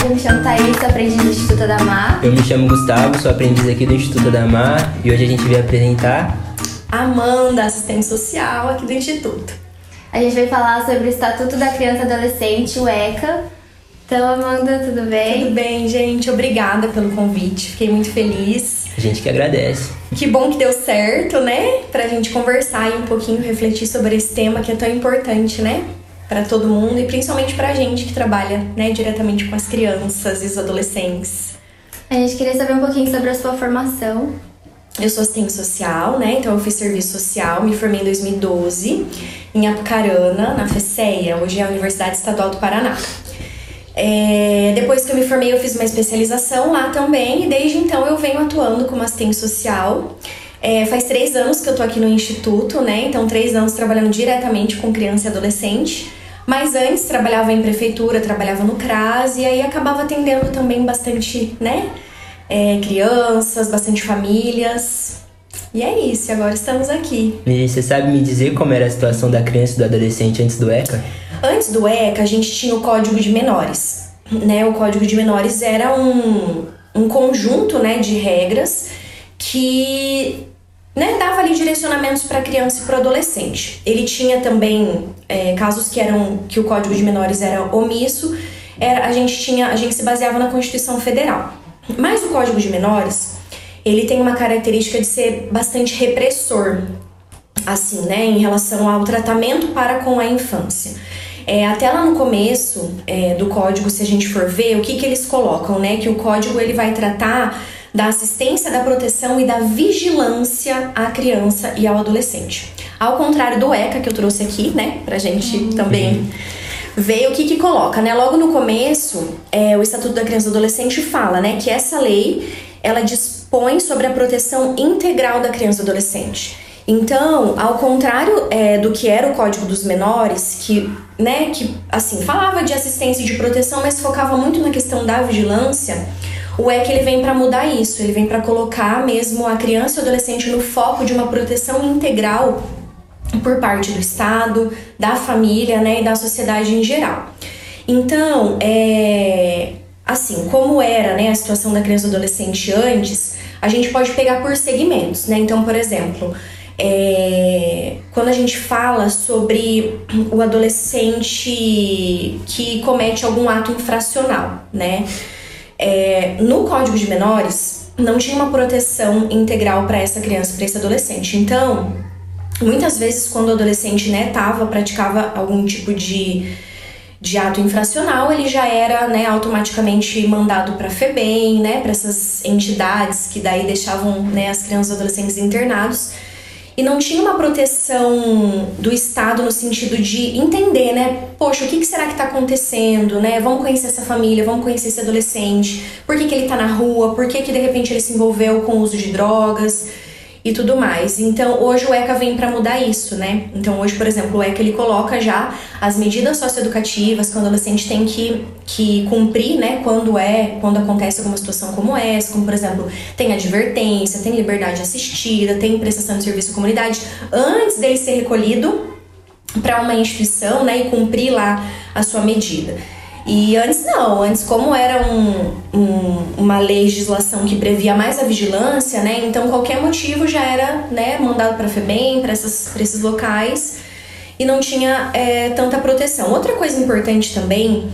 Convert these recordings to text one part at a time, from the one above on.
Eu me chamo Thaís, sou aprendiz do Instituto Adamar. Eu me chamo Gustavo, sou aprendiz aqui do Instituto Adamar e hoje a gente veio apresentar Amanda, assistente social aqui do Instituto. A gente vai falar sobre o Estatuto da Criança e Adolescente, o ECA. Então, Amanda, tudo bem? Tudo bem, gente. Obrigada pelo convite. Fiquei muito feliz. A gente que agradece. Que bom que deu certo, né? Pra gente conversar e um pouquinho refletir sobre esse tema que é tão importante, né? Para todo mundo e principalmente pra gente que trabalha, né, diretamente com as crianças e os adolescentes. A gente queria saber um pouquinho sobre a sua formação. Eu sou assistente social, né? Então eu fiz serviço social, me formei em 2012 em Apucarana, na FECEA, hoje é a Universidade Estadual do Paraná. É, depois que eu me formei, eu fiz uma especialização lá também, e desde então eu venho atuando como assistente social. É, faz três anos que eu tô aqui no Instituto, né? Então, três anos trabalhando diretamente com criança e adolescente. Mas antes trabalhava em prefeitura, trabalhava no CRAS, e aí acabava atendendo também bastante, né? É, crianças, bastante famílias. E é isso, agora estamos aqui. E você sabe me dizer como era a situação da criança e do adolescente antes do ECA? Antes do ECA, a gente tinha o Código de Menores. Né? O Código de Menores era um, um conjunto né, de regras que né, dava ali direcionamentos para criança e para adolescente. Ele tinha também é, casos que eram que o Código de Menores era omisso. Era, a gente tinha, a gente se baseava na Constituição Federal. Mas o Código de Menores ele tem uma característica de ser bastante repressor, assim, né, em relação ao tratamento para com a infância. É, até lá no começo é, do código, se a gente for ver, o que, que eles colocam, né? Que o código ele vai tratar da assistência, da proteção e da vigilância à criança e ao adolescente. Ao contrário do ECA que eu trouxe aqui, né, pra gente uhum. também ver o que que coloca, né? Logo no começo, é, o Estatuto da Criança e do Adolescente fala, né, que essa lei ela dispõe sobre a proteção integral da criança e adolescente. Então, ao contrário é, do que era o Código dos Menores, que, né, que assim falava de assistência e de proteção, mas focava muito na questão da vigilância, o EC ele vem para mudar isso, ele vem para colocar mesmo a criança e o adolescente no foco de uma proteção integral por parte do Estado, da família, né, e da sociedade em geral. Então, é, assim, como era, né, a situação da criança e do adolescente antes, a gente pode pegar por segmentos, né? Então, por exemplo, é, quando a gente fala sobre o adolescente que comete algum ato infracional, né? É, no Código de Menores não tinha uma proteção integral para essa criança, para esse adolescente. Então, muitas vezes quando o adolescente, né, tava praticava algum tipo de de ato infracional, ele já era né, automaticamente mandado para a FEBEM, né, para essas entidades que daí deixavam né, as crianças e adolescentes internados e não tinha uma proteção do Estado no sentido de entender, né? Poxa, o que, que será que está acontecendo, né? Vamos conhecer essa família, vamos conhecer esse adolescente, por que, que ele está na rua, por que, que de repente ele se envolveu com o uso de drogas e tudo mais. Então, hoje o ECA vem para mudar isso, né? Então, hoje, por exemplo, o ECA ele coloca já as medidas socioeducativas que o adolescente tem que, que cumprir, né? Quando é, quando acontece alguma situação como essa, como por exemplo, tem advertência, tem liberdade assistida, tem prestação de serviço à comunidade, antes dele ser recolhido para uma instituição, né, e cumprir lá a sua medida. E antes não, antes como era um, um, uma legislação que previa mais a vigilância, né? Então qualquer motivo já era né, mandado para a FEBEM, para esses locais e não tinha é, tanta proteção. Outra coisa importante também,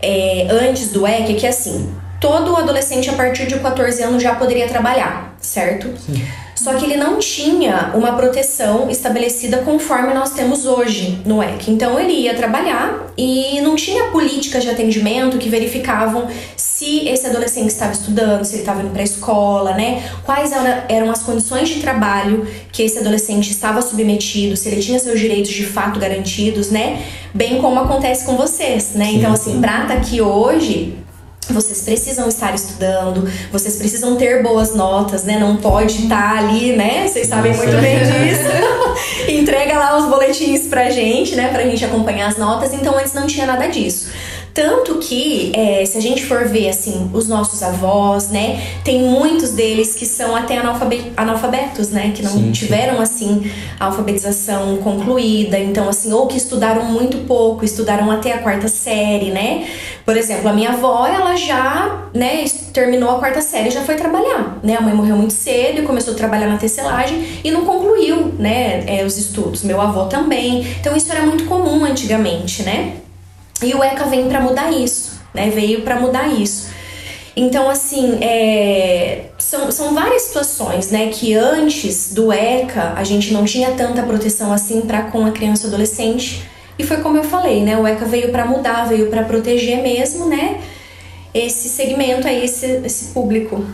é, antes do EC, é que assim, todo adolescente a partir de 14 anos já poderia trabalhar, certo? Sim. Só que ele não tinha uma proteção estabelecida conforme nós temos hoje no EC. Então ele ia trabalhar e não tinha políticas de atendimento que verificavam se esse adolescente estava estudando, se ele estava indo para a escola, né? Quais eram as condições de trabalho que esse adolescente estava submetido, se ele tinha seus direitos de fato garantidos, né? Bem como acontece com vocês, né? Sim, então assim, para estar tá aqui hoje, vocês precisam estar estudando, vocês precisam ter boas notas, né? Não pode estar ali, né? Vocês sabem Nossa. muito bem disso. Entrega lá os boletins pra gente, né? Pra gente acompanhar as notas. Então antes não tinha nada disso. Tanto que, é, se a gente for ver, assim, os nossos avós, né? Tem muitos deles que são até analfabetos, né? Que não sim, tiveram, sim. assim, a alfabetização concluída. Então, assim, ou que estudaram muito pouco, estudaram até a quarta série, né? Por exemplo, a minha avó, ela já, né, terminou a quarta série e já foi trabalhar, né? A mãe morreu muito cedo e começou a trabalhar na tecelagem e não concluiu, né, é, os estudos. Meu avô também. Então, isso era muito comum antigamente, né? E o ECA vem para mudar isso, né? Veio para mudar isso. Então, assim, é, são, são várias situações, né? Que antes do ECA a gente não tinha tanta proteção assim para com a criança e adolescente. E foi como eu falei, né? O ECA veio para mudar, veio para proteger mesmo, né? Esse segmento aí, esse, esse público.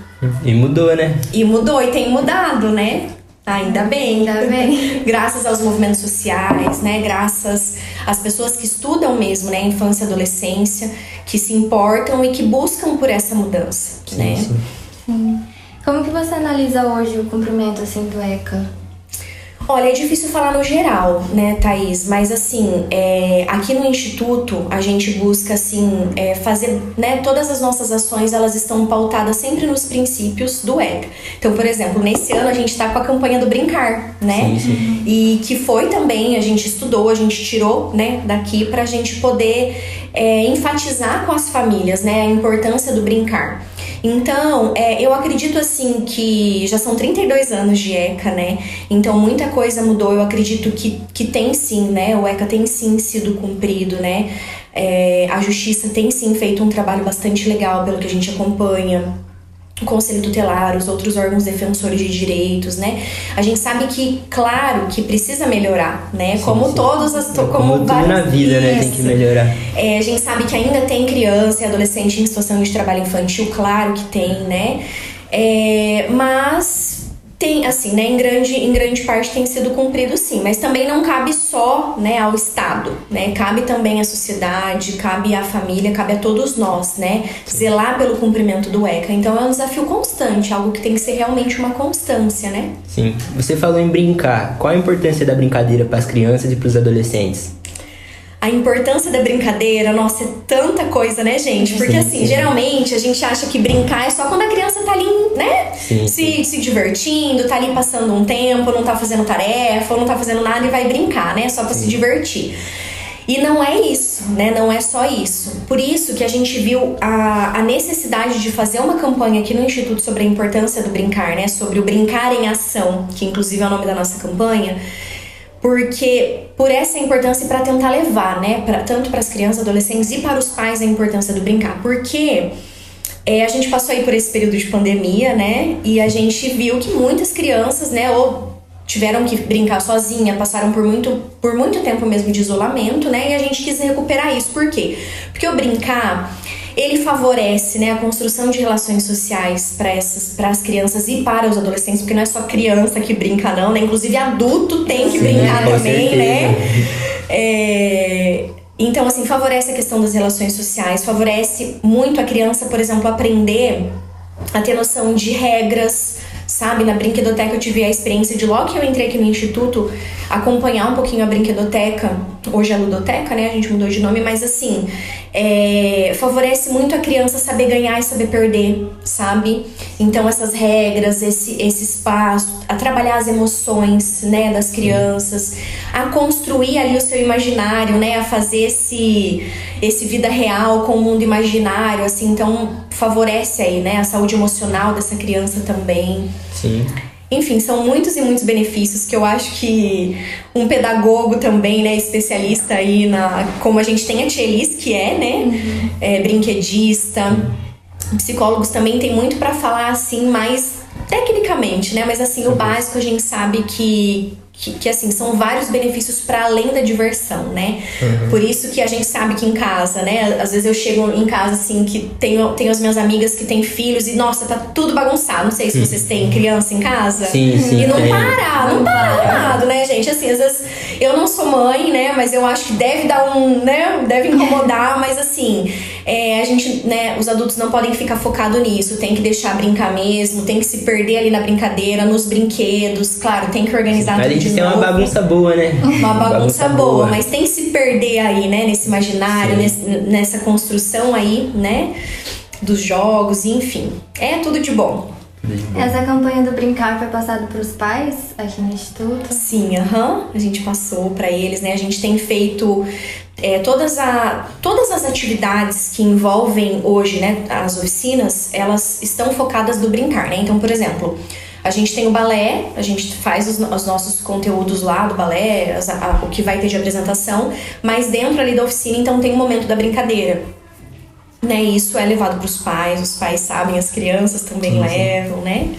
E mudou, né? E mudou, e tem mudado, né? Ainda bem. Ainda bem. Graças aos movimentos sociais, né? Graças às pessoas que estudam mesmo, né? Infância e adolescência, que se importam e que buscam por essa mudança, sim, né? Sim. sim. Como que você analisa hoje o cumprimento, assim, do ECA? Olha, é difícil falar no geral, né, Thaís? Mas assim, é, aqui no Instituto a gente busca assim é, fazer, né? Todas as nossas ações elas estão pautadas sempre nos princípios do ECA. Então, por exemplo, nesse ano a gente está com a campanha do brincar, né? Sim, sim. E que foi também a gente estudou, a gente tirou, né, daqui para a gente poder é, enfatizar com as famílias, né, a importância do brincar. Então, é, eu acredito assim que já são 32 anos de ECA, né? Então muita coisa mudou. Eu acredito que, que tem sim, né? O ECA tem sim sido cumprido, né? É, a justiça tem sim feito um trabalho bastante legal pelo que a gente acompanha o Conselho Tutelar, os outros órgãos defensores de direitos, né? A gente sabe que, claro, que precisa melhorar, né? Sim, como sim. todas as... Como, como tudo na vida, né? Tem que melhorar. É, a gente sabe que ainda tem criança e adolescente em situação de trabalho infantil, claro que tem, né? É, mas tem, assim, né, em grande, em grande parte tem sido cumprido sim, mas também não cabe só, né, ao Estado, né, cabe também à sociedade, cabe à família, cabe a todos nós, né, zelar pelo cumprimento do ECA. Então é um desafio constante, algo que tem que ser realmente uma constância, né? Sim. Você falou em brincar. Qual a importância da brincadeira para as crianças e para os adolescentes? A importância da brincadeira, nossa, é tanta coisa, né, gente? Porque sim, assim, sim. geralmente a gente acha que brincar é só quando a criança tá ali, né? Sim, se, se divertindo, tá ali passando um tempo, não tá fazendo tarefa, não tá fazendo nada e vai brincar, né? Só pra se divertir. E não é isso, né? Não é só isso. Por isso que a gente viu a, a necessidade de fazer uma campanha aqui no Instituto sobre a importância do brincar, né? Sobre o brincar em ação, que inclusive é o nome da nossa campanha porque por essa importância para tentar levar, né, pra, tanto para as crianças, adolescentes e para os pais a importância do brincar, porque é, a gente passou aí por esse período de pandemia, né, e a gente viu que muitas crianças, né, ou tiveram que brincar sozinha, passaram por muito, por muito tempo mesmo de isolamento, né, e a gente quis recuperar isso, por quê? Porque o brincar ele favorece né, a construção de relações sociais para essas para as crianças e para os adolescentes, porque não é só criança que brinca, não, né? Inclusive adulto tem que Sim, brincar também, certeza. né? É, então, assim, favorece a questão das relações sociais, favorece muito a criança, por exemplo, aprender a ter noção de regras, sabe? Na brinquedoteca eu tive a experiência de logo que eu entrei aqui no instituto acompanhar um pouquinho a brinquedoteca, hoje é a ludoteca, né? A gente mudou de nome, mas assim, é, favorece muito a criança saber ganhar e saber perder, sabe? Então essas regras, esse, esse espaço, a trabalhar as emoções, né, das crianças, a construir ali o seu imaginário, né, a fazer esse esse vida real com o mundo imaginário, assim, então favorece aí, né, a saúde emocional dessa criança também. Sim. Enfim, são muitos e muitos benefícios que eu acho que um pedagogo também, né, especialista aí na. Como a gente tem a Tia Elis, que é, né, uhum. é, brinquedista. Psicólogos também tem muito para falar assim, mais tecnicamente, né? Mas assim, o básico a gente sabe que que, que, assim, são vários benefícios para além da diversão, né? Uhum. Por isso que a gente sabe que em casa, né? Às vezes eu chego em casa, assim, que tenho, tenho as minhas amigas que têm filhos e, nossa, tá tudo bagunçado. Não sei se vocês têm criança em casa. Sim, sim. E não para, não para arrumado, né, gente? Assim, às vezes eu não sou mãe, né? Mas eu acho que deve dar um, né? Deve incomodar, mas assim, é, a gente, né? Os adultos não podem ficar focado nisso. Tem que deixar brincar mesmo, tem que se perder ali na brincadeira, nos brinquedos. Claro, tem que organizar tudo que ser uma novo. bagunça boa, né? Uma bagunça, boa, mas tem que se perder aí, né, nesse imaginário, Sim. nesse- nessa construção aí, né, dos jogos, enfim. É tudo de bom. De. Essa campanha do brincar foi passada para os pais aqui no Instituto. Sim, aham, a gente passou pra eles, né? A gente tem feito é, todas, a, todas as atividades que envolvem hoje, né, as oficinas, elas estão focadas no brincar, né? Então, por exemplo, a gente tem o balé, a gente faz os, os nossos conteúdos lá do balé, as- a- o que vai ter de apresentação, mas dentro ali da oficina, então tem o momento da brincadeira. Né, isso é levado para os pais, os pais sabem, as crianças também Sim, sim. levam, né?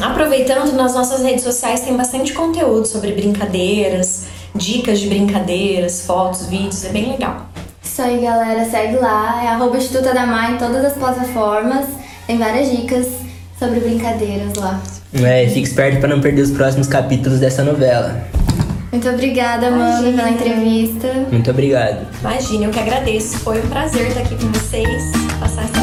Aproveitando, nas nossas redes sociais tem bastante conteúdo sobre brincadeiras, dicas de brincadeiras, fotos, vídeos, é bem legal. Isso aí, galera, segue lá. É arroba Instituto Adamar em todas as plataformas. Tem várias dicas sobre brincadeiras lá. É, fique esperto pra não perder os próximos capítulos dessa novela. Muito obrigada, Amanda, Imagina. pela entrevista. Muito obrigado. Imagina, eu que agradeço. Foi um prazer estar aqui com vocês, passar essa